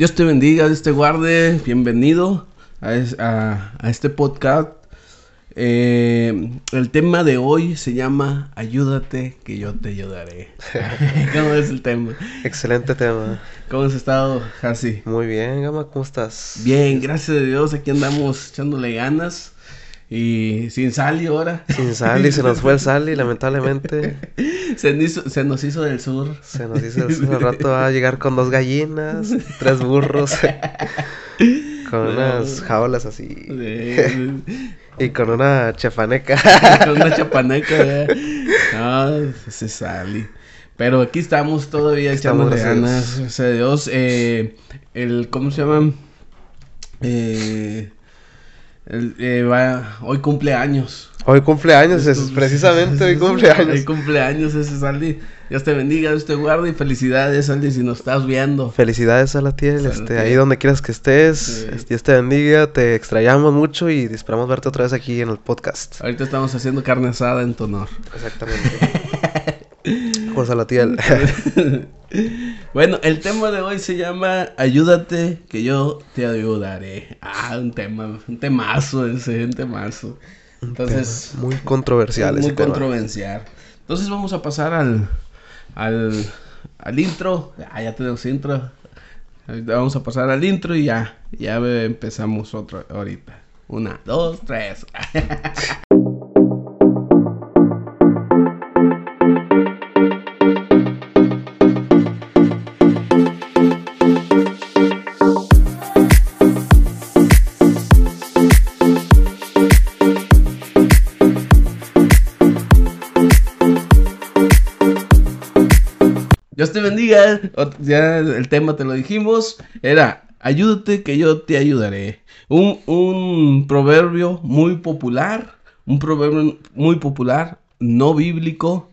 Dios te bendiga, Dios te guarde. Bienvenido a, es- a- a este podcast. Eh, el tema de hoy se llama Ayúdate que yo te ayudaré. ¿Cómo es el tema? Excelente tema. ¿Cómo has estado, Hasi? Muy bien, Gama, ¿cómo estás? Bien, gracias a Dios. Aquí andamos echándole ganas. Y sin sal y ahora. Sin Sally, se nos fue el Sally, lamentablemente. Se, nos hizo- se nos hizo del sur. Se nos hizo el al rato va a llegar con dos gallinas, tres burros, con No. unas jaulas así. Y con una chafaneca. con una chapaneca. ya. No, se sale. Pero aquí estamos todavía Estamos, a ganas, gracias a Dios. Eh, el, ¿cómo se llama? Eh, el, eh, va, hoy cumpleaños. Hoy cumpleaños, es precisamente hoy Hoy cumpleaños. cumpleaños ese Saldi. Dios te bendiga, Dios te guarde y felicidades, Saldi, si nos estás viendo. Felicidades a la tía, este, ahí donde quieras que estés. Sí. Dios te bendiga, te extrañamos mucho y esperamos verte otra vez aquí en el podcast. Ahorita estamos haciendo carne asada en tu honor. Exactamente. Por Salatiel. Bueno, el tema de hoy se llama Ayúdate que yo te ayudaré. Ah, un tema, un temazo ese, un temazo. Entonces, Muy controversial muy ese tema. controversial. Entonces vamos a pasar al, al, al intro. Ah, ya tenemos intro. Vamos a pasar al intro y ya, ya empezamos otro ahorita. Una, dos, tres. el tema te lo dijimos. Era, ayúdate que yo te ayudaré. Un, un proverbio muy popular. Un proverbio muy popular, no bíblico,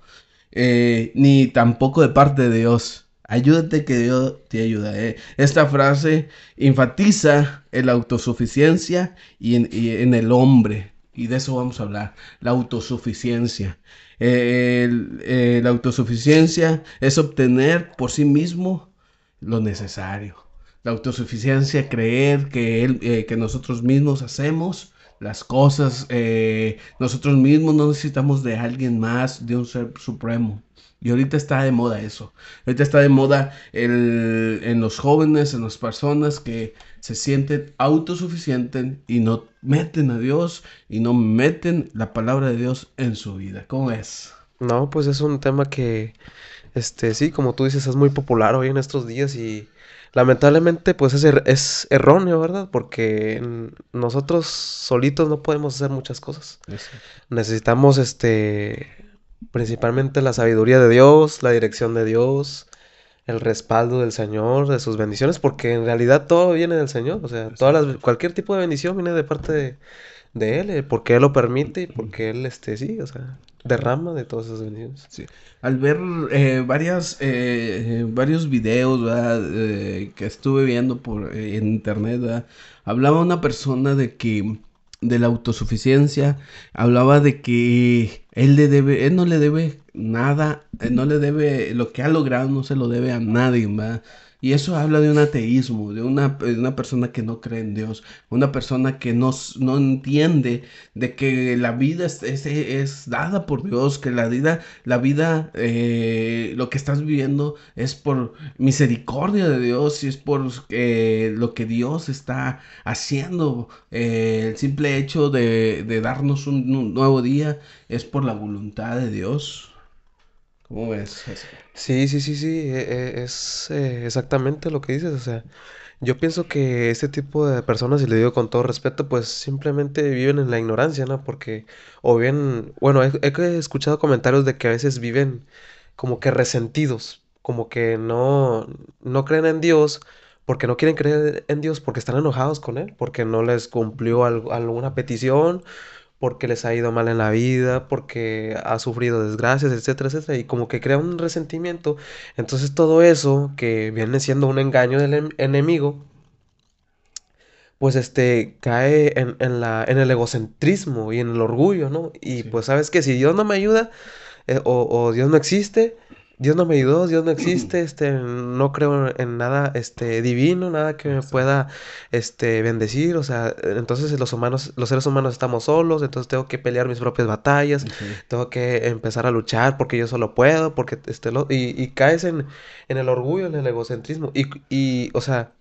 eh, ni tampoco de parte de Dios. Ayúdate que yo te ayudaré. Esta frase enfatiza en la autosuficiencia y en, y en el hombre. Y de eso vamos a hablar. La autosuficiencia. Eh, la autosuficiencia es obtener por sí mismo lo necesario. La autosuficiencia, creer que, él, eh, que nosotros mismos hacemos las cosas, eh, nosotros mismos no necesitamos de alguien más, de un ser supremo. Y ahorita está de moda eso. Ahorita está de moda el- en los jóvenes, en las personas que se sienten autosuficientes y no meten a Dios y no meten la palabra de Dios en su vida. ¿Cómo es? No, pues es un tema que, este, sí, como tú dices, es muy popular hoy en estos días y lamentablemente, pues es, er- es erróneo, ¿verdad? Porque nosotros solitos no podemos hacer muchas cosas. Necesitamos, este, principalmente la sabiduría de Dios, la dirección de Dios, el respaldo del Señor, de sus bendiciones, porque en realidad todo viene del Señor, o sea, todas las, cualquier tipo de bendición viene de parte de, de Él, eh, porque Él lo permite y porque Él, este, sí, o sea, derrama de todas esas bendiciones. Sí. Al ver eh, varias, eh, eh, varios videos. Eh, que estuve viendo por, en internet, ¿verdad? hablaba una persona de que de la autosuficiencia, hablaba de que él le debe, él no le debe nada, él no le debe, lo que ha logrado no se lo debe a nadie, ¿verdad? Y eso habla de un ateísmo, de una, de una persona que no cree en Dios, una persona que no, no entiende de que la vida es, es, es dada por Dios, que la vida, la vida, eh, lo que estás viviendo es por misericordia de Dios y es por eh, lo que Dios está haciendo. Eh, el simple hecho de, de darnos un nuevo día es por la voluntad de Dios. Sí, sí, sí, sí, e- e- es eh, exactamente lo que dices, o sea, yo pienso que este tipo de personas, y le digo con todo respeto, pues simplemente viven en la ignorancia, ¿no? Porque, o bien, bueno, he, he escuchado comentarios de que a veces viven como que resentidos, como que no, no creen en Dios, porque no quieren creer en Dios, porque están enojados con Él, porque no les cumplió algo- alguna petición, porque les ha ido mal en la vida, porque ha sufrido desgracias, etcétera, etcétera, y como que crea un resentimiento. Entonces todo eso, que viene siendo un engaño del em- enemigo, pues este cae en, en la, en el egocentrismo y en el orgullo, ¿no? Y Sí. pues sabes que si Dios no me ayuda, eh, o, o Dios no existe, Dios no me ayudó, Dios no existe, este, no creo en nada, este, divino, nada que me pueda, este, bendecir, o sea, entonces los humanos, los seres humanos estamos solos, entonces tengo que pelear mis propias batallas, tengo que empezar a luchar porque yo solo puedo, porque, este, lo, y, y caes en, en el orgullo, en el egocentrismo, y, y, o sea,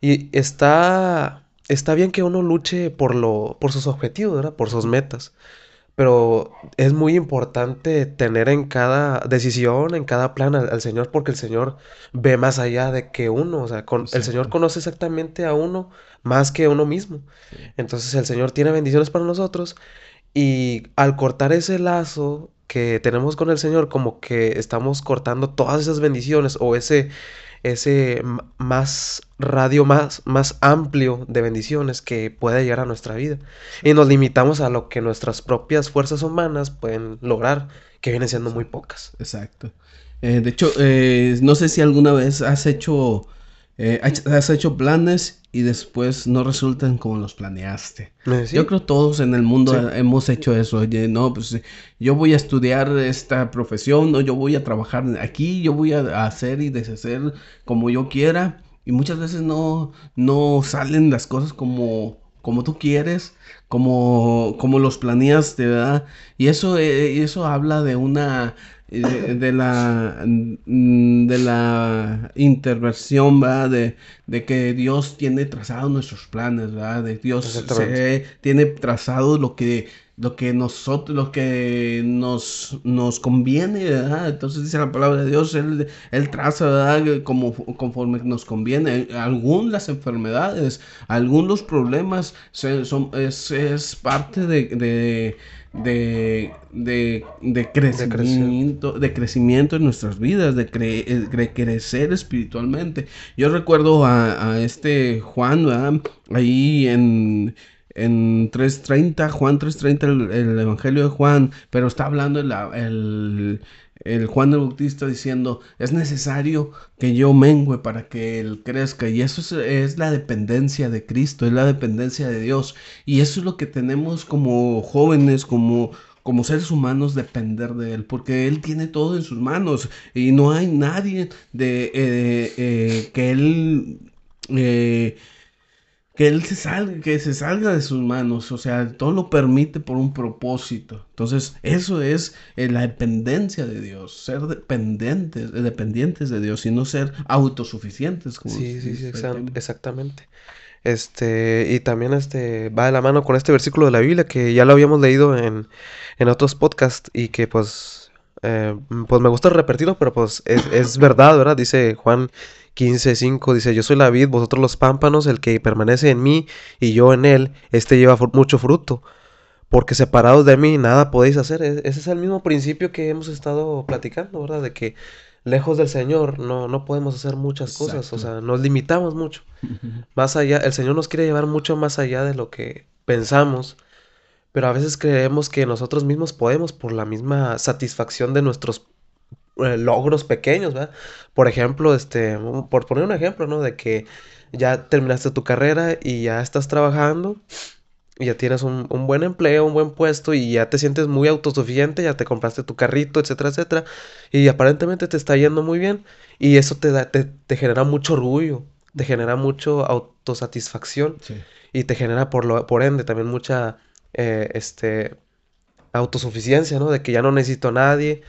y está, está bien que uno luche por lo, por sus objetivos, ¿verdad? Por sus metas. Pero es muy importante tener en cada decisión, en cada plan al, Señor, porque el Señor ve más allá de que uno. O sea, con, el Señor conoce exactamente a uno más que a uno mismo. Entonces el Señor tiene bendiciones para nosotros y al cortar ese lazo que tenemos con el Señor, como que estamos cortando todas esas bendiciones o ese, ese más radio más, más amplio de bendiciones que puede llegar a nuestra vida. Y nos limitamos a lo que nuestras propias fuerzas humanas pueden lograr, que vienen siendo muy pocas. Exacto. Eh, de hecho, eh, no sé si alguna vez has hecho, eh, has hecho planes y después no resultan como los planeaste. Yo creo todos en el mundo hemos hecho eso. Oye, no, pues yo voy a estudiar esta profesión, no, yo voy a trabajar aquí, yo voy a hacer y deshacer como yo quiera. Y muchas veces no, no salen las cosas como, como tú quieres, como, como los planeaste, ¿verdad? Y eso, eh, eso habla de una de, la, mm, de la intervención, ¿verdad? De, de, que Dios tiene trazado nuestros planes, ¿verdad? De Dios se, tiene trazado lo que, lo que nosotros, lo que nos, nos conviene, ¿verdad? Entonces dice la palabra de Dios, Él, él traza, ¿verdad? Como, conforme nos conviene. Algunas enfermedades, algunos problemas son, es, es parte de de, de, de crecimiento, de, crecimiento en nuestras vidas, de, de, crecer espiritualmente. Yo recuerdo a, este Juan, ahí en, en 3.30, Juan 3.30, el, el, Evangelio de Juan, pero está hablando el, el Juan el Bautista diciendo, es necesario que yo mengüe para que él crezca. Y eso es, la dependencia de Cristo, es la dependencia de Dios. Y eso es lo que tenemos como jóvenes, como, como seres humanos, depender de Él, porque Él tiene todo en sus manos y no hay nadie de eh, eh, que Él... Eh, que él se salga, que se salga de sus manos, o sea, todo lo permite por un propósito. Entonces, eso es eh, la dependencia de Dios, ser dependientes, eh, dependientes de Dios y no ser autosuficientes. Como sí, sí, sí, exactamente. Este, y también este va de la mano con este versículo de la Biblia que ya lo habíamos leído en, en otros podcasts y que pues, eh, pues me gusta repetirlo, pero pues es, es verdad, ¿verdad? Dice Juan 15.5 dice, yo soy la vid, vosotros los pámpanos, el que permanece en mí y yo en él, este lleva mucho fruto, porque separados de mí nada podéis hacer. E-, ese es el mismo principio que hemos estado platicando, ¿verdad? De que lejos del Señor no, no podemos hacer muchas cosas, o sea, nos limitamos mucho. Más allá, el Señor nos quiere llevar mucho más allá de lo que pensamos, pero a veces creemos que nosotros mismos podemos por la misma satisfacción de nuestros eh, logros pequeños, ¿verdad? Por ejemplo, este, por poner un ejemplo, ¿no? De que ya terminaste tu carrera y ya estás trabajando y ya tienes un, buen empleo, un buen puesto y ya te sientes muy autosuficiente, ya te compraste tu carrito, etcétera, etcétera, y aparentemente te está yendo muy bien y eso te, da, te, genera mucho orgullo, te genera mucho autosatisfacción y te genera por, lo, por ende también mucha eh, este, autosuficiencia, ¿no? De que ya no necesito a nadie,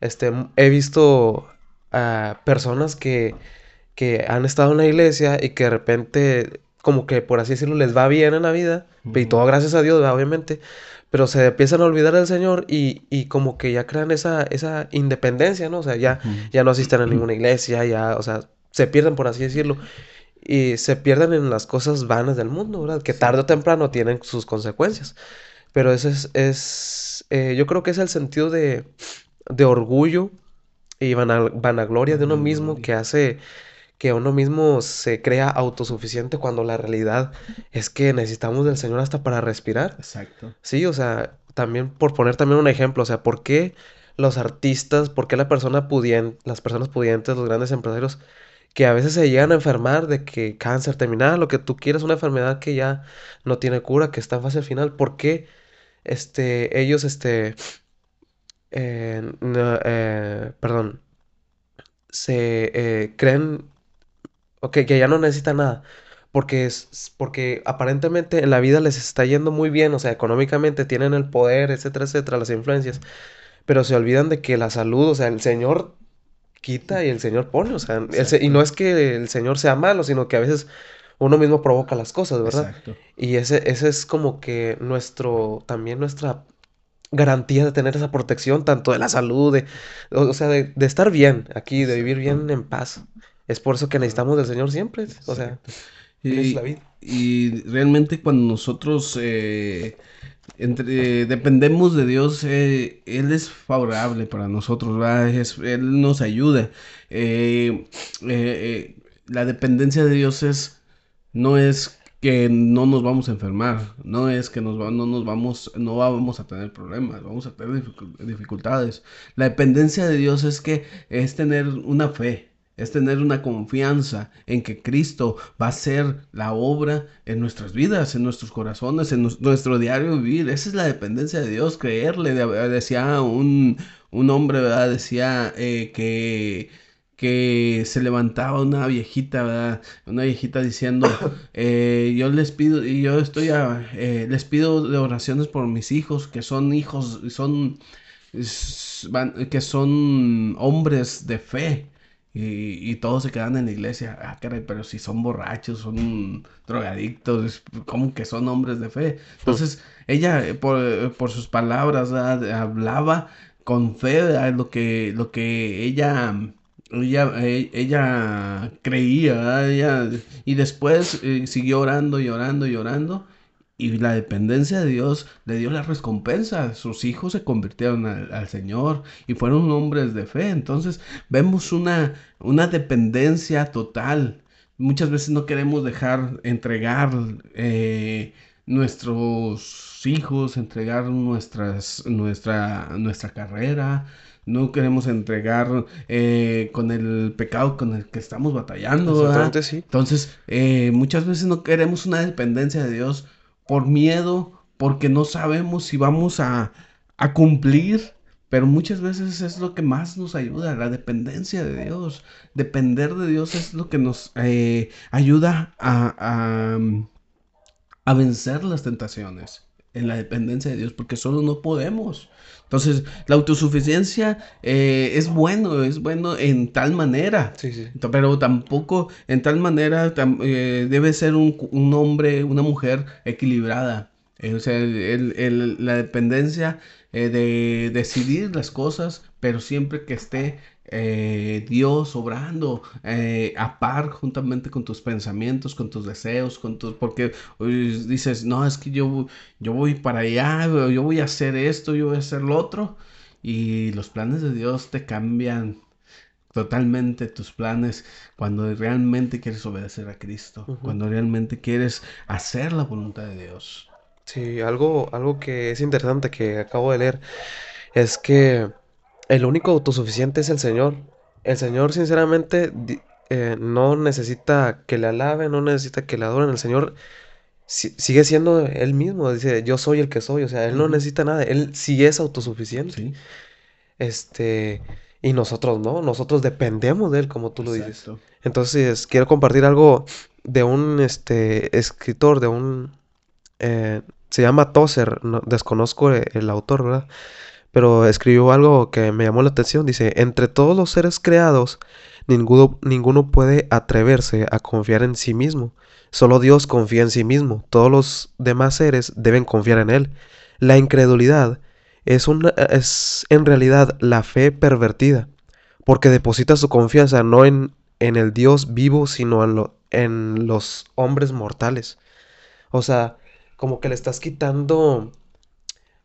este, he visto a personas que, que han estado en la iglesia y que de repente, como que por así decirlo, les va bien en la vida, y todo gracias a Dios, obviamente, pero se empiezan a olvidar del Señor y, y como que ya crean esa, esa independencia, ¿no? O sea, ya, ya no asisten a ninguna iglesia, ya, o sea, se pierden, por así decirlo, y se pierden en las cosas vanas del mundo, ¿verdad? Que tarde o temprano tienen sus consecuencias. Pero eso es, es eh, yo creo que es el sentido de, de orgullo y vanagloria de uno mismo que hace que uno mismo se crea autosuficiente cuando la realidad es que necesitamos del Señor hasta para respirar. Exacto. Sí, o sea, también por poner también un ejemplo, o sea, ¿por qué los artistas, por qué la persona pudiente, las personas pudientes, los grandes empresarios que a veces se llegan a enfermar de que cáncer terminal, lo que tú quieras, una enfermedad que ya no tiene cura, que está en fase final, ¿por qué este, ellos este, eh, eh, perdón, se eh, creen okay, que ya no necesitan nada. Porque, es, porque aparentemente en la vida les está yendo muy bien, o sea, económicamente tienen el poder, etcétera, etcétera, las influencias. Pero se olvidan de que la salud, o sea, el Señor quita y el Señor pone, o sea, el y no es que el Señor sea malo, sino que a veces uno mismo provoca las cosas, ¿verdad? Exacto. Y ese, ese es como que nuestro, también nuestra garantía de tener esa protección, tanto de la salud, de, o, o sea, de, de estar bien aquí, de vivir bien en paz. Es por eso que necesitamos del Señor siempre, o sea, Él es la Y, vida. y realmente cuando nosotros eh, entre, dependemos de Dios, eh, Él es favorable para nosotros, Él nos ayuda. Eh, eh, la dependencia de Dios es, no es que no nos vamos a enfermar, no es que nos no nos vamos, no vamos a tener problemas, vamos a tener dificu- dificultades. La dependencia de Dios es que es tener una fe. Es tener una confianza en que Cristo va a hacer la obra en nuestras vidas, en nuestros corazones, en nuestro diario vivir. Esa es la dependencia de Dios, creerle. De- decía un, un hombre, ¿verdad? Decía eh, que, que se levantaba una viejita, ¿verdad? Una viejita diciendo, eh, yo les pido, y yo estoy, a- eh, les pido de oraciones por mis hijos, que son hijos, son, que son hombres de fe. Y, y todos se quedan en la iglesia. Ah, caray, pero si son borrachos, son drogadictos, ¿cómo que son hombres de fe? Entonces, ella, eh, por, eh, por sus palabras, hablaba con fe, ¿verdad? Lo que, lo que ella, ella, eh, ella creía. Ella- y después siguió orando y orando y orando. Y la dependencia de Dios le dio la recompensa. Sus hijos se convirtieron al, al Señor y fueron hombres de fe. Entonces vemos una, una dependencia total. Muchas veces no queremos dejar entregar eh, nuestros hijos, entregar nuestras, nuestra, nuestra carrera. No queremos entregar eh, con el pecado con el que estamos batallando. Entonces, eh, muchas veces no queremos una dependencia de Dios por miedo, porque no sabemos si vamos a, a cumplir, pero muchas veces es lo que más nos ayuda, la dependencia de Dios. Depender de Dios es lo que nos eh, ayuda a, a, a vencer las tentaciones en la dependencia de Dios, porque solo no podemos. Entonces, la autosuficiencia eh, es bueno, es bueno en tal manera, Sí, sí. Ento- Pero tampoco en tal manera tam- eh, debe ser un, un hombre, una mujer equilibrada. Eh, o sea, el- el- la dependencia de decidir las cosas, pero siempre que esté eh, Dios obrando eh, a par juntamente con tus pensamientos, con tus deseos, con tus... Porque uy, dices, no, es que yo, yo voy para allá, yo voy a hacer esto, yo voy a hacer lo otro. Y los planes de Dios te cambian totalmente tus planes cuando realmente quieres obedecer a Cristo, cuando realmente quieres hacer la voluntad de Dios. Sí, algo, algo que es interesante que acabo de leer es que el único autosuficiente es el Señor. El Señor, sinceramente, eh, no necesita que le alaben, no necesita que le adoren. El Señor si- sigue siendo Él mismo. Dice, yo soy el que soy. O sea, Él no necesita nada. Él sí es autosuficiente. Sí, Este, y nosotros no. Nosotros dependemos de Él, como tú lo dices. Entonces, quiero compartir algo de un este, escritor, de un... eh, se llama Tozer, no- desconozco e- el autor, ¿verdad? Pero escribió algo que me llamó la atención. Dice, entre todos los seres creados, ninguno, ninguno puede atreverse a confiar en sí mismo. Solo Dios confía en sí mismo. Todos los demás seres deben confiar en Él. La incredulidad es, es en realidad la fe pervertida, porque deposita su confianza no en, en el Dios vivo, sino en, en los hombres mortales. O sea, como que le estás quitando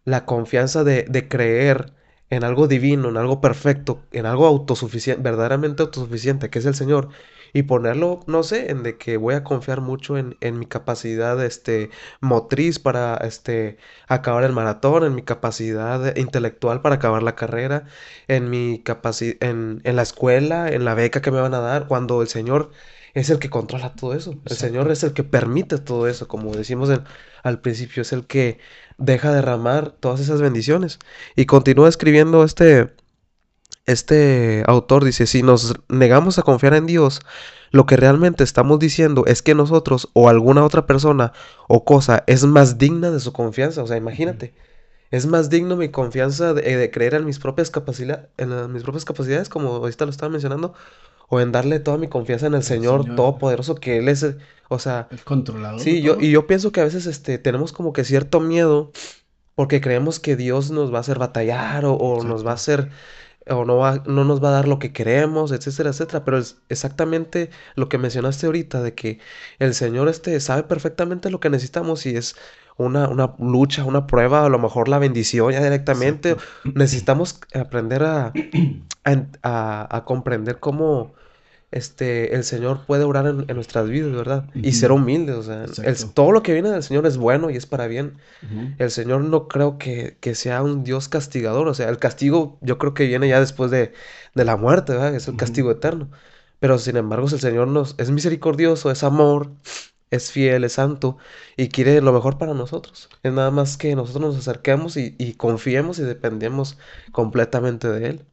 la confianza de, de creer en algo divino, en algo perfecto, en algo autosuficiente, verdaderamente autosuficiente, que es el Señor, y ponerlo, no sé, en de que voy a confiar mucho en, en mi capacidad, este, motriz para, este, acabar el maratón, en mi capacidad intelectual para acabar la carrera, en mi capacidad, en, en la escuela, en la beca que me van a dar, cuando el Señor es el que controla todo eso. El Exacto. Señor es el que permite todo eso, como decimos en- al principio, es el que deja derramar todas esas bendiciones. Y continúa escribiendo este, este autor dice, si nos negamos a confiar en Dios, lo que realmente estamos diciendo es que nosotros o alguna otra persona o cosa es más digna de su confianza. O sea, imagínate, es más digno mi confianza de, creer en mis propias capacidades, en mis propias capacidades, como ahorita lo estaba mencionando, o en darle toda mi confianza en el, Señor, Todopoderoso, que Él es, o sea... El controlador. Sí, yo, y yo pienso que a veces este, tenemos como que cierto miedo porque creemos que Dios nos va a hacer batallar o, nos va a hacer o no, va, no nos va a dar lo que queremos, etcétera, etcétera. Pero es exactamente lo que mencionaste ahorita, de que el Señor este sabe perfectamente lo que necesitamos y es una, una lucha, una prueba, a lo mejor la bendición ya directamente. Necesitamos aprender a, a, a comprender cómo este, el Señor puede orar en, nuestras vidas, ¿verdad? Y ser humildes, o sea, todo lo que viene del Señor es bueno y es para bien. El Señor no creo que, sea un Dios castigador, o sea, el castigo yo creo que viene ya después de, la muerte, ¿verdad? Es el castigo eterno. Pero sin embargo, el Señor nos, es misericordioso, es amor, es fiel, es santo y quiere lo mejor para nosotros. Es nada más que nosotros nos acerquemos y, y confiemos y dependemos completamente de Él.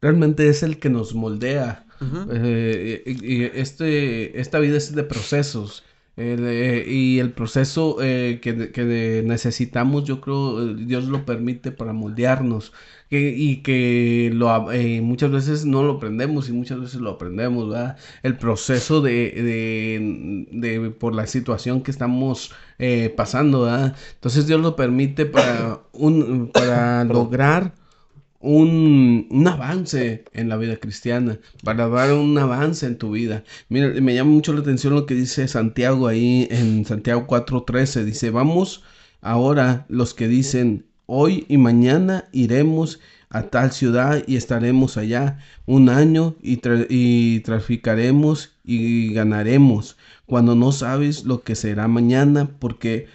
Realmente es el que nos moldea eh, y, este, esta vida es de procesos. Y el proceso eh, que, necesitamos, yo creo, Dios lo permite para moldearnos. y que lo, eh, muchas veces no lo aprendemos y muchas veces lo aprendemos, ¿verdad? El proceso de, de, por la situación que estamos pasando, ¿verdad? Entonces Dios lo permite para, un, para lograr un, avance en la vida cristiana, para dar un avance en tu vida. Mira, me llama mucho la atención lo que dice Santiago ahí en Santiago 4:13. Dice, vamos ahora los que dicen, hoy y mañana iremos a tal ciudad y estaremos allá un año y, y traficaremos y ganaremos, cuando no sabes lo que será mañana, porque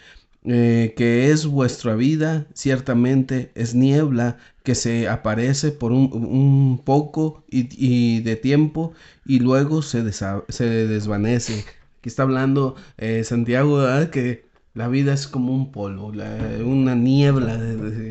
eh, que es vuestra vida, ciertamente es niebla que se aparece por un, poco y, de tiempo y luego se, se desvanece. Aquí está hablando eh, Santiago, que la vida es como un polvo, una niebla,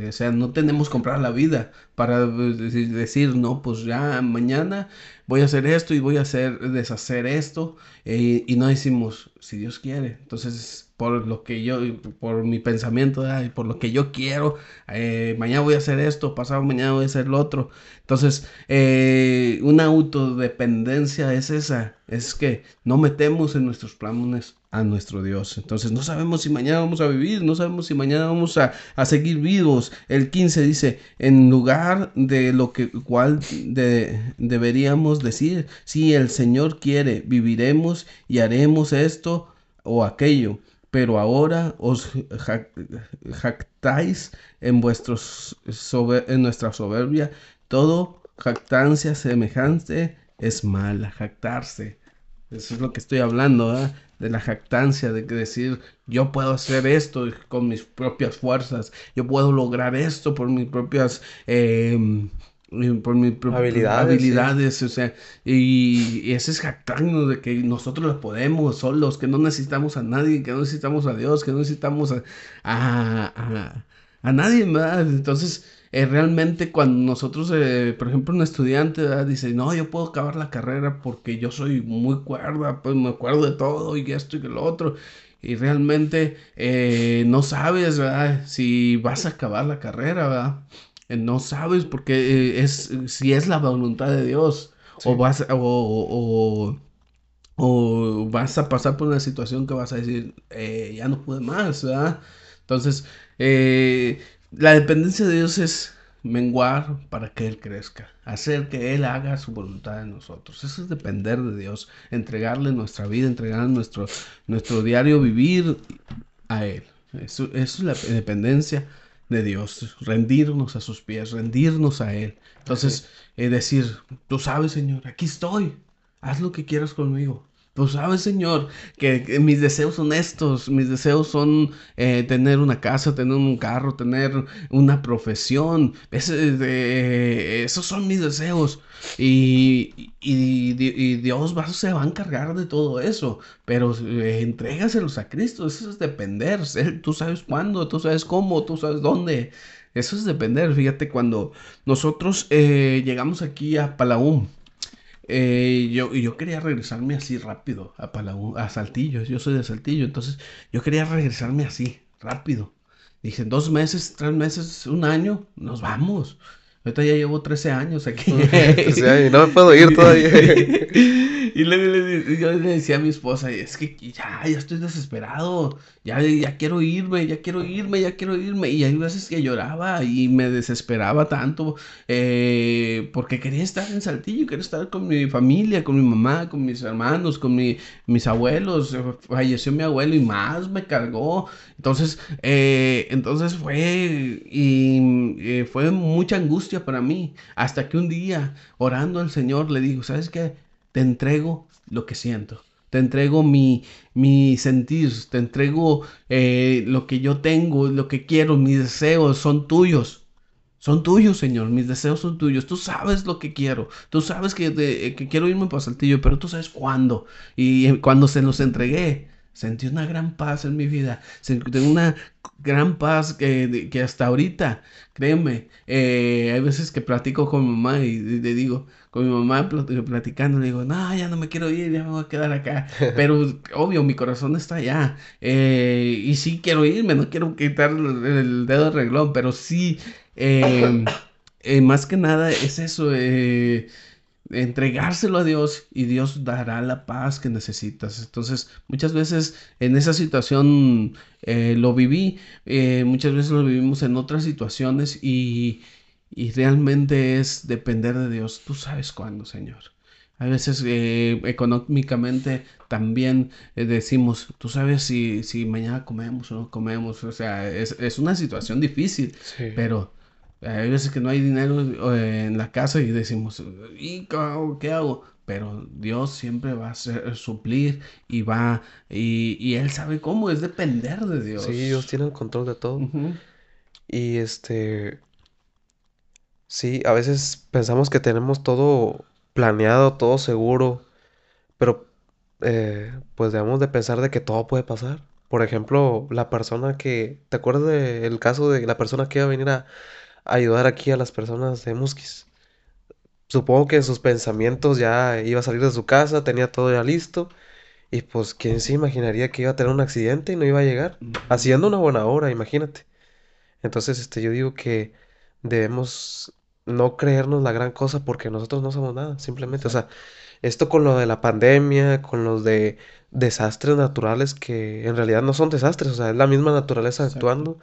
o sea, no tenemos que comprar la vida para decir, no, pues ya mañana voy a hacer esto y voy a hacer, deshacer esto, eh, y no decimos, si Dios quiere. Entonces, por lo que yo, por mi pensamiento, por lo que yo quiero, eh, mañana voy a hacer esto, pasado mañana voy a hacer lo otro. Entonces, eh, una autodependencia es esa, es que no metemos en nuestros planes a nuestro Dios. Entonces, no sabemos si mañana vamos a vivir, no sabemos si mañana vamos a, seguir vivos. El 15 dice, en lugar de lo que cual deberíamos decir, si el Señor quiere, viviremos y haremos esto o aquello pero ahora os jactáis en, vuestros en nuestra soberbia. Todo jactancia semejante es mala, jactarse. Eso es lo que estoy hablando, de la jactancia, de decir, yo puedo hacer esto con mis propias fuerzas, yo puedo lograr esto por mis propias em, por mis habilidades, habilidades o sea, y, ese es jactarnos de que nosotros lo podemos solos, que no necesitamos a nadie, que no necesitamos a Dios, que no necesitamos a, a, a, nadie más. Entonces, eh, realmente cuando nosotros, eh, por ejemplo, un estudiante dice, no, yo puedo acabar la carrera porque yo soy muy cuerda, pues me acuerdo de todo y esto y lo otro. Y realmente eh, no sabes, ¿verdad? Si vas a acabar la carrera, ¿verdad? Eh, no sabes porque eh, es si es la voluntad de Dios o vas o, o, vas a pasar por una situación que vas a decir eh, ya no pude más ¿verdad? entonces la dependencia de Dios es menguar para que Él crezca, hacer que Él haga su voluntad en nosotros. Eso es depender de Dios, entregarle nuestra vida, entregarle nuestro, nuestro diario vivir a Él. Eso, eso es la dependencia de Dios, rendirnos a sus pies, rendirnos a Él. Entonces, eh, decir, tú sabes, Señor, aquí estoy, haz lo que quieras conmigo. Tú sabes, Señor, que, mis deseos son estos, mis deseos son eh, tener una casa, tener un carro, tener una profesión. esos son mis deseos. Y, Dios va, se va a encargar de todo eso. Pero eh, a Cristo, eso es depender. tú sabes cuándo, tú sabes cómo, tú sabes dónde. Eso es depender. Fíjate, cuando nosotros eh, llegamos aquí a Palaún, eh, yo, yo quería regresarme así rápido a Palaún, a Saltillo. Yo soy de Saltillo, entonces yo quería regresarme así, rápido. Dije, dos meses, tres meses, un año, nos vamos. Ahorita ya llevo 13 años aquí. y no me puedo ir todavía. y luego yo le decía a mi esposa, es que ya, ya estoy desesperado, ya, ya quiero irme, ya quiero irme, ya quiero irme. Y hay veces que lloraba y me desesperaba tanto eh, porque quería estar en Saltillo, quería estar con mi familia, con mi mamá, con mis hermanos, con mi, mis abuelos. Falleció mi abuelo y más me cargó. Entonces, eh, entonces fue, y eh, fue mucha angustia para mí. Hasta que un día, orando al Señor, le digo, ¿sabes qué? Te entrego lo que siento. Te entrego mi, mi sentir, te entrego eh, lo que yo tengo, lo que quiero, mis deseos son tuyos. Son tuyos, Señor, mis deseos son tuyos. Tú sabes lo que quiero. Tú sabes que, que quiero irme para Saltillo, pero tú sabes cuándo. Y cuando se los entregué, Sentí una gran paz en mi vida. Sentí una gran paz que, que hasta ahorita, créeme, eh, hay veces que platico con mi mamá y, le digo, con mi mamá platicando, le digo, no, ya no me quiero ir, ya me voy a quedar acá. Pero obvio, mi corazón está allá. Eh, y sí quiero irme, no quiero quitar el, dedo del reglón, pero sí, eh, más que nada es eso entregárselo a Dios y Dios dará la paz que necesitas. Entonces, muchas veces en esa situación eh, lo viví, eh, muchas veces lo vivimos en otras situaciones y, realmente es depender de Dios. Tú sabes cuándo, Señor. A veces eh, económicamente también decimos, tú sabes si, si mañana comemos o no comemos. O sea, es, es una situación difícil, pero hay veces que no hay dinero eh, en la casa y decimos, ¿y qué hago? Pero Dios siempre va a ser, suplir y va, y, Él sabe cómo, es depender de Dios. Sí, Dios tiene el control de todo. Y este, sí, a veces pensamos que tenemos todo planeado, todo seguro, pero eh, pues debemos de pensar de que todo puede pasar. Por ejemplo, la persona que, ¿te acuerdas del caso de la persona que iba a venir a ayudar aquí a las personas de Musquis. Supongo que en sus pensamientos ya iba a salir de su casa, tenía todo ya listo. Y pues, ¿quién se imaginaría que iba a tener un accidente y no iba a llegar? Haciendo una buena obra, imagínate. Entonces, este, yo digo que debemos no creernos la gran cosa porque nosotros no somos nada, simplemente. O sea, esto con lo de la pandemia, con los de desastres naturales que en realidad no son desastres, o sea, es la misma naturaleza actuando.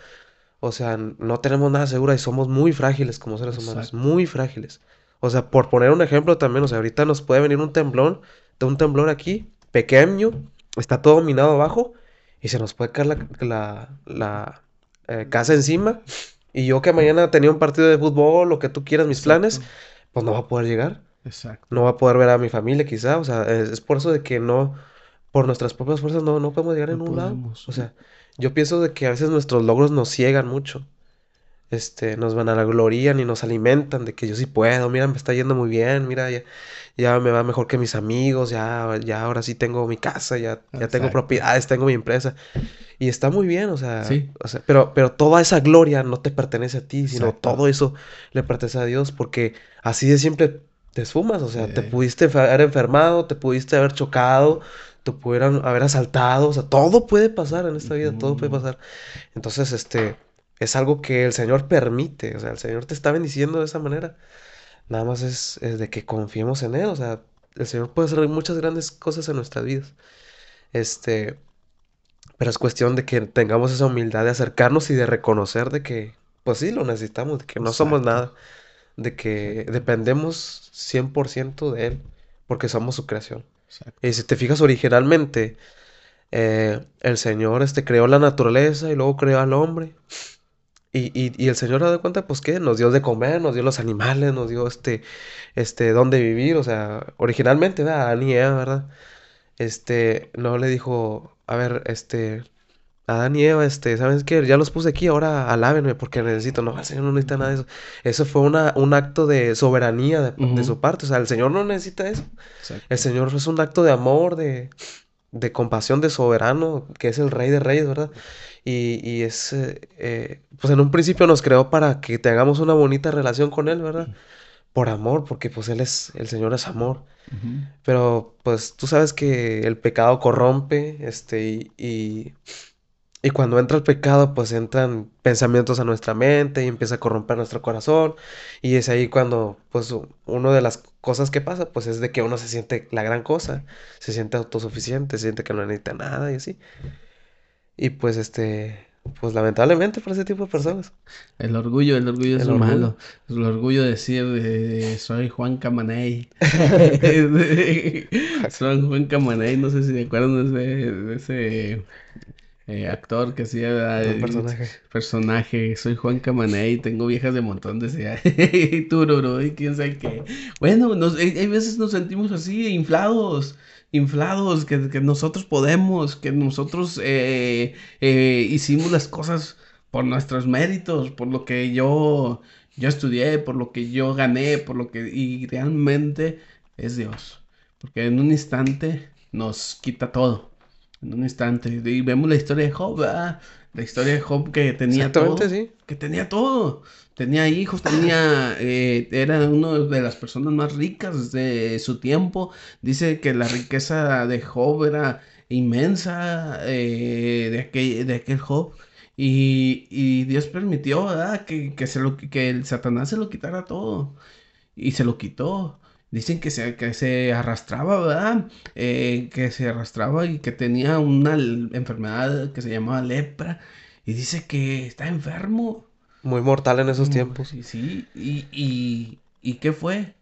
O sea, no tenemos nada segura y somos muy frágiles como seres humanos, muy frágiles. O sea, por poner un ejemplo también, o sea, ahorita nos puede venir un temblón, de un temblor aquí, pequeño, está todo minado abajo y se nos puede caer la, la, eh, casa encima. Y yo que mañana tenía un partido de fútbol, lo que tú quieras, mis planes, pues no va a poder llegar. Exacto. No va a poder ver a mi familia quizá, o sea, es, por eso de que no, por nuestras propias fuerzas no, no podemos llegar en un lado. O sea, yo pienso de que a veces nuestros logros nos ciegan mucho. Este, nos van a la gloria y nos alimentan de que yo sí puedo, mira, me está yendo muy bien, mira, ya, me va mejor que mis amigos, ya, ya ahora sí tengo mi casa, ya, ya tengo propiedades, tengo mi empresa. Y está muy bien, o sea, pero, pero toda esa gloria no te pertenece a ti, sino todo eso le pertenece a Dios, porque así de siempre te esfumas, o sea, te pudiste haber enfermado, te pudiste haber chocado, pudieran haber asaltado, o sea, todo puede pasar en esta vida, todo puede pasar. Entonces, este, es algo que el Señor permite, o sea, el Señor te está bendiciendo de esa manera. Nada más es, de que confiemos en Él, o sea, el Señor puede hacer muchas grandes cosas en nuestras vidas. Este, pero es cuestión de que tengamos esa humildad de acercarnos y de reconocer de que, pues sí, lo necesitamos, de que no somos nada, de que dependemos 100% de Él, porque somos su creación. Y si te fijas originalmente, eh, el Señor este, creó la naturaleza y luego creó al hombre. Y, y, el Señor ha dado cuenta, pues que nos dio de comer, nos dio los animales, nos dio este, este, dónde vivir. O sea, originalmente, ¿verdad? Adán y Eva, ¿verdad? Este, no le dijo, a ver, este, Adán y Eva, este, ¿sabes qué? Ya los puse aquí, ahora alábenme porque necesito. No, el Señor no necesita nada de eso. Eso fue una, un acto de soberanía de, su parte. O sea, el Señor no necesita eso. El Señor es un acto de amor, de, de compasión de soberano, que es el rey de reyes, ¿verdad? Y, y es, eh, eh, pues en un principio nos creó para que te hagamos una bonita relación con Él, ¿verdad? Por amor, porque pues Él es, el Señor es amor. Pero pues tú sabes que el pecado corrompe, este, y, y, y cuando entra el pecado, pues entran pensamientos a nuestra mente y empieza a corromper nuestro corazón. Y es ahí cuando, pues, una de las cosas que pasa, pues es de que uno se siente la gran cosa, se siente autosuficiente, se siente que no necesita nada y así. Y pues, este, pues lamentablemente para ese tipo de personas. El orgullo, el orgullo es El lo orgullo. malo. El orgullo de decir, eh, soy Juan Camaney. Soy Juan Camaney, no sé si se acuerdan de ese, de ese eh, actor que hacía el personaje. personaje. Soy Juan Camaney, tengo viejas de montón, decía. Tururú y quién sabe qué. Bueno, nos, hay hay veces nos sentimos así, inflados. Inflados, que, que nosotros podemos, que nosotros eh, eh, hicimos las cosas por nuestros méritos, por lo que yo, yo estudié, por lo que yo gané, por lo que... Y realmente es Dios. Porque en un instante nos quita todo. En un instante. Y vemos la historia de Job, ¿verdad? La historia de Job que tenía todo. sí. Que tenía todo. Tenía hijos, tenía... eh, era una de las personas más ricas de su tiempo. Dice que la riqueza de Job era inmensa eh, de aquel, de aquel Job. Y, y Dios permitió, ¿verdad? Que, que, se lo, que el Satanás se lo quitara todo. Y se lo quitó. Dicen que se, que se arrastraba, ¿verdad? Eh, que se arrastraba y que tenía una enfermedad que se llamaba lepra. Y dice que está enfermo. Muy mortal en esos tiempos. Sí, sí. ¿Y, y, y qué fue?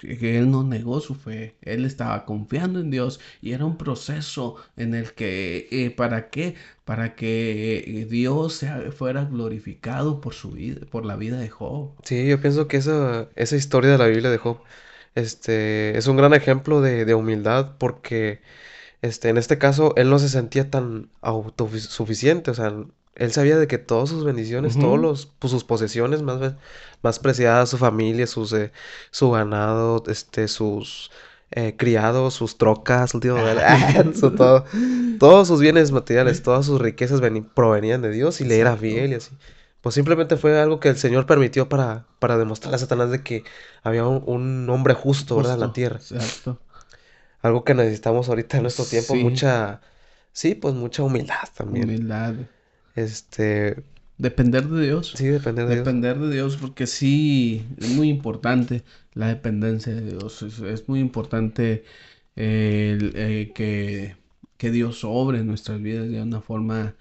Que él no negó su fe, él estaba confiando en Dios y era un proceso en el que, eh, ¿para qué? Para que Dios sea- fuera glorificado por su vida, por la vida de Job. Sí, yo pienso que esa, esa historia de la Biblia de Job, este, es un gran ejemplo de, de humildad porque, este, en este caso, él no se sentía tan autosuficiente, o sea, él sabía de que todas sus bendiciones, todos Ujú. los, pues, sus posesiones más, más preciadas, su familia, sus, eh, su ganado, este, sus eh, criados, sus trocas, su todo, todos sus bienes materiales, todas sus riquezas provenían de Dios y le era fiel y así. Pues simplemente fue algo que el Señor permitió para, para demostrarle a Satanás de que había un, un hombre justo, ¿verdad? En la tierra. exacto. Algo que necesitamos ahorita en nuestro tiempo, Sí, mucha, sí, pues mucha humildad también. humildad. Este, Depender de Dios. sí, depender de Dios. Depender de Dios, porque sí, es muy importante la dependencia de Dios. Es, es muy importante eh, el, eh, que, que Dios obre en nuestras vidas de una forma.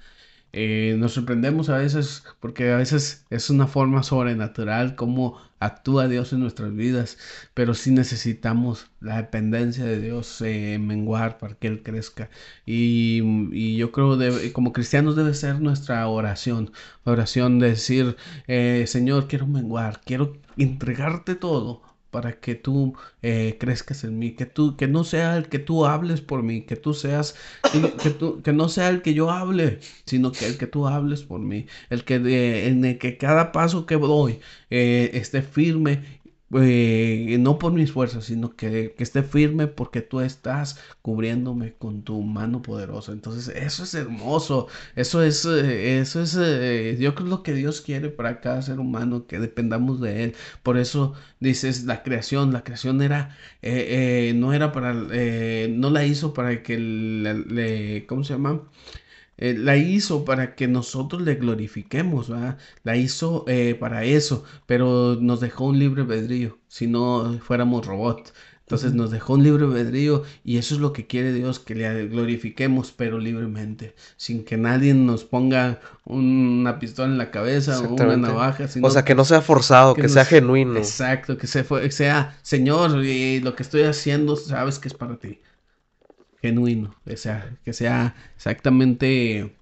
Eh, nos sorprendemos a veces, porque a veces es una forma sobrenatural cómo actúa Dios en nuestras vidas, pero sí necesitamos la dependencia de Dios eh, menguar para que Él crezca. Y, yo creo que como cristianos debe ser nuestra oración oración de decir, eh, Señor, quiero menguar, quiero entregarte todo para que tú eh, crezcas en mí, que tú, que no sea el que tú hables por mí, que tú seas, que, tú- que no sea el que yo hable, sino que el que tú hables por mí, el que, de- en el que cada paso que doy eh, esté firme, eh, no por mis fuerzas, sino que, esté firme porque tú estás cubriéndome con tu mano poderosa. Entonces, eso es hermoso. Eso es, eh, eso es, eh, yo creo lo que Dios quiere para cada ser humano, que dependamos de Él. Por eso dices, la creación, la creación era, eh, eh, no era para, eh, no la hizo para que le- ¿cómo se llama? Eh, la hizo para que nosotros le glorifiquemos, ¿verdad? La hizo eh, para eso, pero nos dejó un libre albedrío, si no fuéramos robots. Entonces nos dejó un libre albedrío y eso es lo que quiere Dios, que le glorifiquemos, pero libremente, sin que nadie nos ponga una pistola en la cabeza o una navaja, O sea, que no sea forzado, que que sea nos... genuino. Exacto, que se fue, sea, Señor, y lo que estoy haciendo, sabes que es para ti genuino, o sea, que sea exactamente,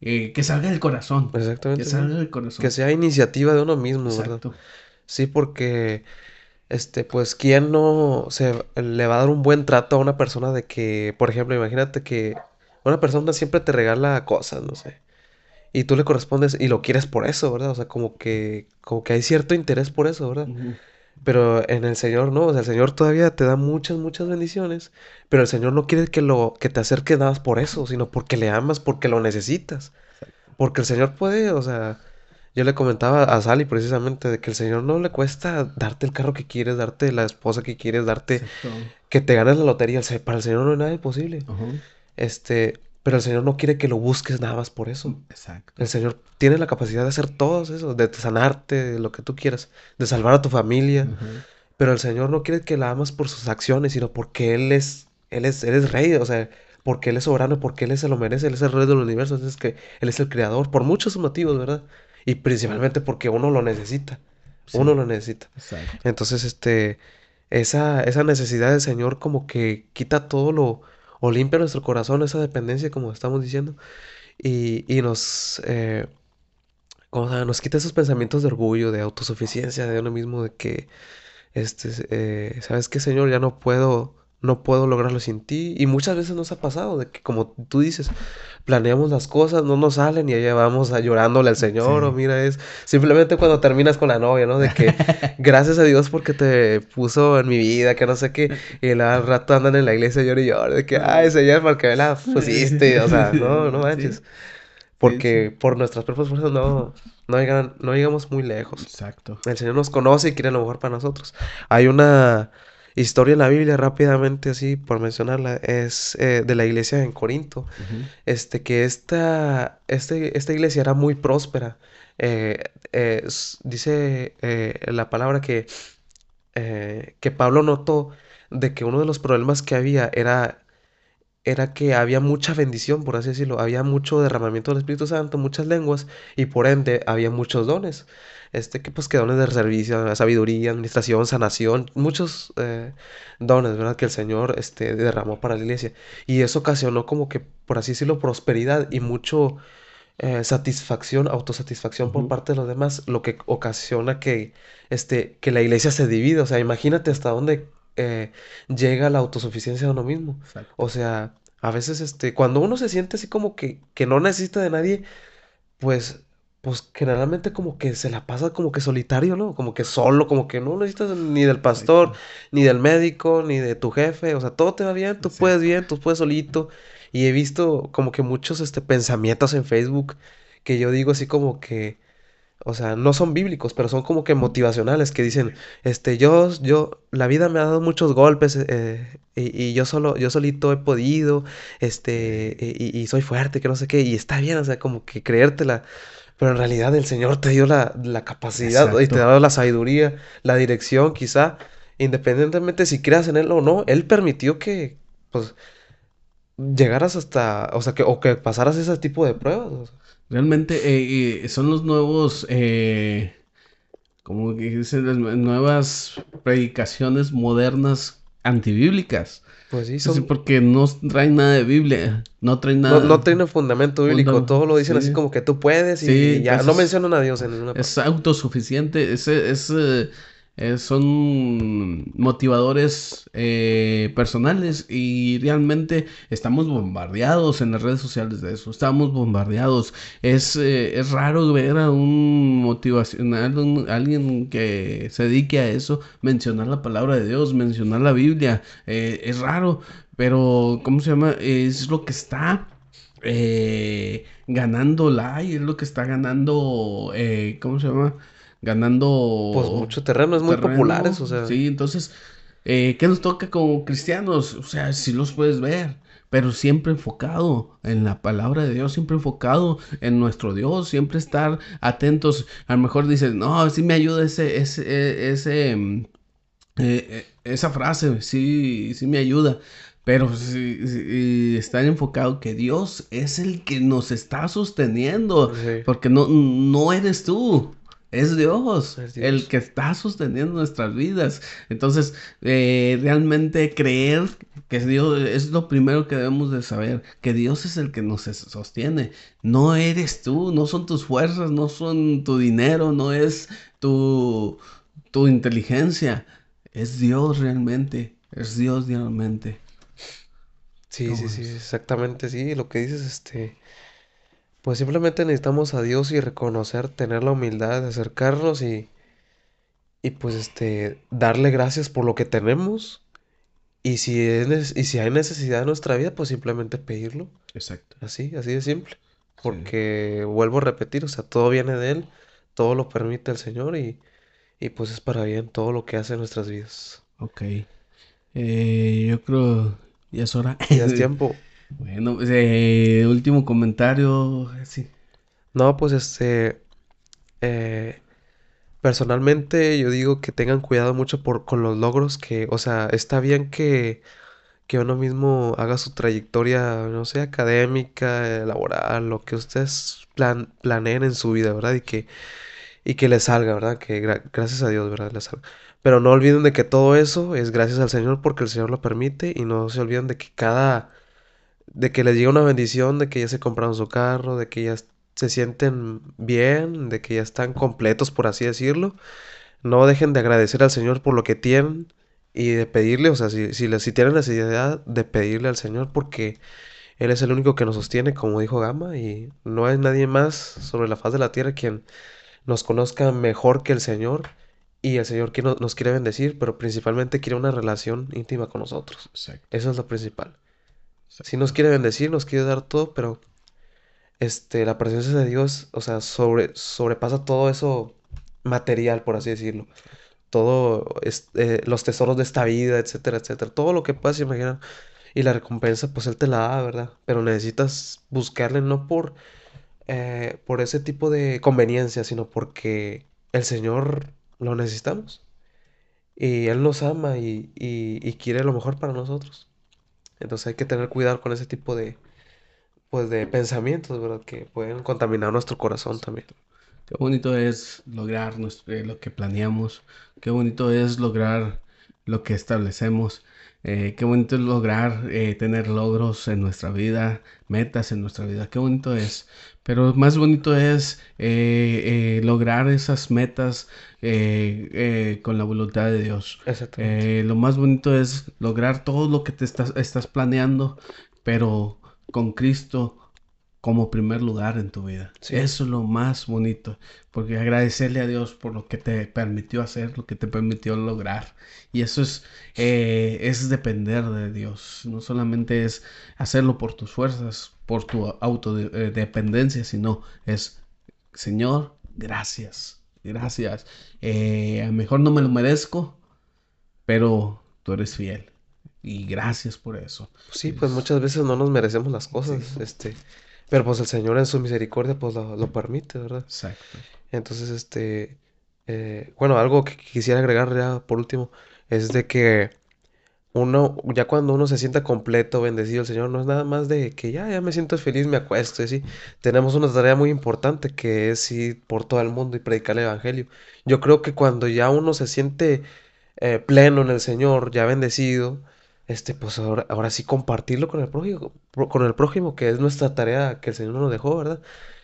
eh, que salga del corazón, que Exactamente, sí. salga del Que corazón. sea iniciativa de uno mismo, ¿verdad? Sí, porque, este, pues, ¿quién no se le va a dar un buen trato a una persona de que, por ejemplo, imagínate que una persona siempre te regala cosas, no sé, y tú le correspondes y lo quieres por eso, ¿verdad? O sea, como que, como que hay cierto interés por eso, ¿verdad? Pero en el Señor no, o sea, el Señor todavía te da muchas, muchas bendiciones, pero el Señor no quiere que lo que te acerques nada más por eso, sino porque le amas, porque lo necesitas. Porque el Señor puede, o sea, yo le comentaba a Sally precisamente de que el Señor no le cuesta darte el carro que quieres, darte la esposa que quieres, darte que te ganes la lotería. para el Señor no hay nada imposible. Este, pero el Señor no quiere que lo busques nada más por eso. Exacto. El Señor tiene la capacidad de hacer todo eso, de sanarte, de lo que tú quieras, de salvar a tu familia. Pero el Señor no quiere que la amas por sus acciones, sino porque Él es, Él es, Él es rey, o sea, porque Él es soberano, porque Él se lo merece, Él es el rey del universo, entonces que Él es el creador, por muchos motivos, ¿verdad? Y principalmente porque uno lo necesita. Uno lo necesita. Exacto. Entonces, este, esa, esa necesidad del Señor como que quita todo lo o limpia nuestro corazón, esa dependencia, como estamos diciendo, y, y nos, eh, nos quita esos pensamientos de orgullo, de autosuficiencia de uno mismo, de que, este, eh, ¿sabes qué, Señor? Ya no puedo no puedo lograrlo sin ti. Y muchas veces nos ha pasado de que, como tú dices, planeamos las cosas, no nos salen y allá vamos a llorándole al Señor. O mira, es simplemente cuando terminas con la novia, ¿no? De que gracias a Dios porque te puso en mi vida, que no sé qué. Y al rato andan en la iglesia llorando y llorando. De que, ay, Señor, porque me la pusiste. O sea, no, no manches. Porque por nuestras propias fuerzas no, no, llegan, no llegamos muy lejos. Exacto. El Señor nos conoce y quiere lo mejor para nosotros. Hay una historia en la Biblia rápidamente así por mencionarla es eh, de la iglesia en Corinto. Este que esta este, esta iglesia era muy próspera. Eh, eh, dice la palabra que que Pablo notó de que uno de los problemas que había era era que había mucha bendición, por así decirlo, había mucho derramamiento del Espíritu Santo, muchas lenguas, y por ende había muchos dones este, que pues que dones de servicio, sabiduría, administración, sanación, muchos eh, dones, ¿verdad? Que el Señor este, derramó para la iglesia. Y eso ocasionó como que, por así decirlo, prosperidad y mucho eh, satisfacción, autosatisfacción por parte de los demás, lo que ocasiona que, este, que la iglesia se divida. O sea, imagínate hasta dónde eh, llega la autosuficiencia de uno mismo. O sea, a veces, este, cuando uno se siente así como que, que no necesita de nadie, pues pues generalmente como que se la pasa como que solitario, ¿no? Como que solo, como que no necesitas ni del pastor, ni del médico, ni de tu jefe, o sea, todo te va bien, tú puedes bien, tú puedes solito. Y he visto como que muchos este, pensamientos en Facebook que yo digo así como que, o sea, no son bíblicos, pero son como que motivacionales, que dicen, este, yo, yo, la vida me ha dado muchos golpes eh, y, yo solo, yo solito he podido, este, y, y soy fuerte, que no sé qué, y está bien, o sea, como que creértela pero en realidad el Señor te dio la, capacidad y te ha dado la sabiduría, la dirección, quizá, independientemente si creas en Él o no, Él permitió que, pues, llegaras hasta, o sea, que, o que pasaras ese tipo de pruebas. Realmente eh, son los nuevos, eh, como que dicen, las nuevas predicaciones modernas antibíblicas. Pues sí, son... porque no traen nada de Biblia, no traen nada... No, no tiene fundamento bíblico, todo lo dicen así como que tú puedes y, ya, pues no mencionan a Dios en ninguna parte. Es autosuficiente, es, es, eh, son motivadores eh, personales y realmente estamos bombardeados en las redes sociales de eso, estamos bombardeados. Es, eh, es raro ver a un motivacional, alguien que se dedique a eso, mencionar la palabra de Dios, mencionar la Biblia. es raro, pero ¿cómo se llama? Es lo que está ganando like, es lo que está ganando, ¿cómo se llama? Ganando... Pues mucho terreno, es muy populares, o sea. Sí, entonces, eh, ¿qué nos toca como cristianos? O sea, si los puedes ver, pero siempre enfocado en la palabra de Dios, siempre enfocado en nuestro Dios, siempre estar atentos. A lo mejor dices, no, sí me ayuda ese, ese, e, ese, mm, eh, eh, esa frase, sí, sí me ayuda. Pero si, estar enfocado que Dios es el que nos está sosteniendo, porque no, no eres tú. Es Dios, el que está sosteniendo nuestras vidas. Entonces, eh, realmente creer que Dios es lo primero que debemos de saber, que Dios es el que nos sostiene. No eres tú, no son tus fuerzas, no son tu dinero, no es tu, tu inteligencia. Es Dios realmente, es Dios realmente. Sí, sí, sí, exactamente, sí, lo que dices, este pues simplemente necesitamos a Dios y reconocer, tener la humildad de acercarnos y, y pues este, darle gracias por lo que tenemos. Y si, es, y si hay necesidad en nuestra vida, pues simplemente pedirlo. Exacto. Así, así de simple. Porque vuelvo a repetir, o sea, todo viene de Él, todo lo permite el Señor y, y pues es para bien todo lo que hace en nuestras vidas. Ok. Eh, yo creo ya es hora. Ya es tiempo. Bueno, pues, eh, último comentario. Sí. No, pues este. eh, personalmente yo digo que tengan cuidado mucho por, con los logros que, o sea, está bien que, que uno mismo haga su trayectoria, no sé, académica, laboral, lo que ustedes plan, planeen en su vida, ¿verdad? Y que, y que les salga, ¿verdad? Que gra- gracias a Dios, ¿verdad? Les salga. Pero no olviden de que todo eso es gracias al Señor porque el Señor lo permite y no se olviden de que cada de que les llega una bendición, de que ya se compraron su carro, de que ya se sienten bien, de que ya están completos, por así decirlo. No dejen de agradecer al Señor por lo que tienen y de pedirle, o sea, si, si, si tienen la necesidad de pedirle al Señor porque Él es el único que nos sostiene, como dijo Gama, y no hay nadie más sobre la faz de la tierra quien nos conozca mejor que el Señor. Y el Señor nos quiere bendecir, pero principalmente quiere una relación íntima con nosotros. Exacto. Eso es lo principal. Sí nos quiere bendecir, nos quiere dar todo, pero este, la presencia de Dios, o sea, sobre, sobrepasa todo eso material, por así decirlo. Todo, eh, los tesoros de esta vida, etcétera, etcétera. Todo lo que puedas imaginar. Y la recompensa, pues Él te la da, ¿verdad? Pero necesitas buscarle no por, eh, por ese tipo de conveniencia, sino porque el Señor lo necesitamos. Y Él nos ama y, y quiere lo mejor para nosotros. Entonces hay que tener cuidado con ese tipo de, pues, de pensamientos, ¿verdad? Que pueden contaminar nuestro corazón también. Qué bonito es lograr nuestro- eh, lo que planeamos. Qué bonito es lograr lo que establecemos. Eh, qué bonito es lograr eh, tener logros en nuestra vida, metas en nuestra vida. Qué bonito es. Pero más bonito es eh, lograr esas metas con la voluntad de Dios. Exactamente. Lo más bonito es lograr todo lo que te estás, estás planeando, pero con Cristo como primer lugar en tu vida. Sí. Eso es lo más bonito, porque agradecerle a Dios por lo que te permitió hacer, lo que te permitió lograr. Y eso es, eh, es depender de Dios. No solamente es hacerlo por tus fuerzas, por tu autodependencia, sino es, Señor, gracias, gracias. Eh, a lo mejor no me lo merezco, pero tú eres fiel. Y gracias por eso. Sí, pues muchas veces no nos merecemos las cosas, Sí. este, pero pues el Señor en su misericordia pues lo, lo permite, ¿verdad? Exacto. Entonces, este, eh, bueno, algo que quisiera agregar ya por último es de que uno, ya cuando uno se sienta completo, bendecido el Señor, no es nada más de que ya, ya me siento feliz, me acuesto, y así. Tenemos una tarea muy importante que es ir por todo el mundo y predicar el Evangelio. Yo creo que cuando ya uno se siente eh, pleno en el Señor, ya bendecido, este, pues ahora, ahora sí compartirlo con el prójimo, con el prójimo, que es nuestra tarea que el Señor nos dejó, ¿verdad?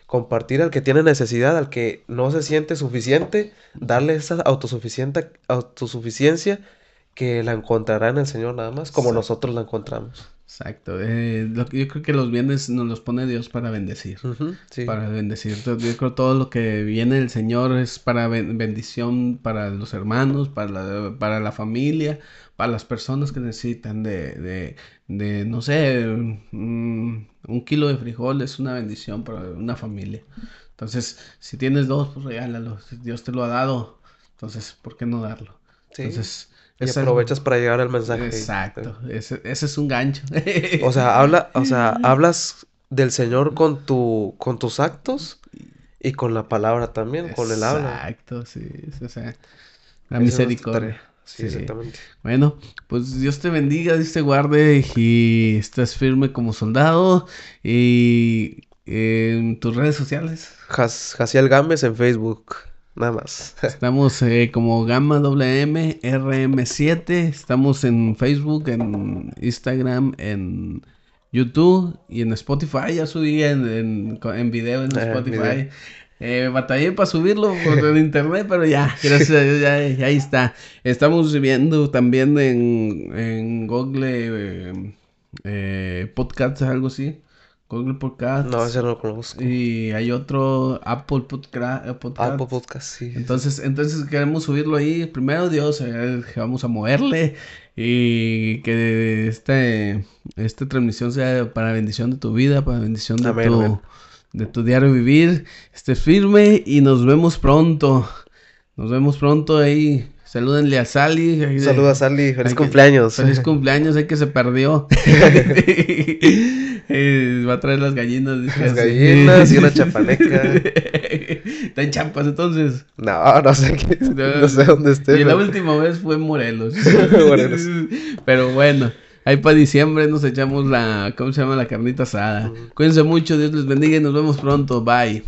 Compartir al que tiene necesidad, al que no se siente suficiente, darle esa autosuficiente, autosuficiencia que la encontrará en el Señor nada más, como nosotros la encontramos. Exacto. Eh, lo yo creo que los bienes nos los pone Dios para bendecir. Sí, Para bendecir. Yo creo que todo lo que viene del Señor es para ben- bendición para los hermanos, para la, para la familia, para las personas que necesitan de, de, de, no sé, mm, un kilo de frijol es una bendición para una familia. Entonces, si tienes dos, pues regálalo. Si Dios te lo ha dado, entonces, ¿por qué no darlo? sí. Entonces, Y es aprovechas para llegar al mensaje. Exacto, ese, ese es un gancho. O sea, habla, o sea, hablas del Señor con tu, con tus actos y con la palabra también, con el habla. Exacto, sí, o sea, la Esa es nuestra misericordia. Sí, Sí. exactamente. Bueno, pues Dios te bendiga, Dios te guarde y estés firme como soldado y en tus redes sociales. Jaciel Gámez en Facebook, nada más. Estamos eh, como Gamma WM RM7, estamos en Facebook, en Instagram, en YouTube y en Spotify. Ya subí en, en, en video en Eh, Spotify. video. Eh, batallé para subirlo por el internet, pero ya, gracias a Dios, ya, ya ahí está. Estamos viendo también en, en Google eh, eh, Podcasts, algo así. Google Podcast. No, ese no lo conozco. Y hay otro Apple Podcast. Apple Podcast, sí. Entonces, entonces queremos subirlo ahí. Primero Dios, eh, vamos a moverle y que este, esta transmisión sea para bendición de tu vida, para bendición de, tu, de tu diario vivir. Esté firme y nos vemos pronto. Nos vemos pronto ahí. Salúdenle a Sally. Saluda a Sally, feliz cumpleaños. feliz cumpleaños, hay que se perdió. Eh, va a traer las gallinas. Las gallinas y una chapaleca. ¿Está en Champas entonces? No, no sé qué, no, sé dónde esté. Y la última vez fue en Morelos. Morelos. Pero bueno. Ahí para diciembre nos echamos la, ¿cómo se llama? La carnita asada. Cuídense mucho, Dios les bendiga y nos vemos pronto. Bye.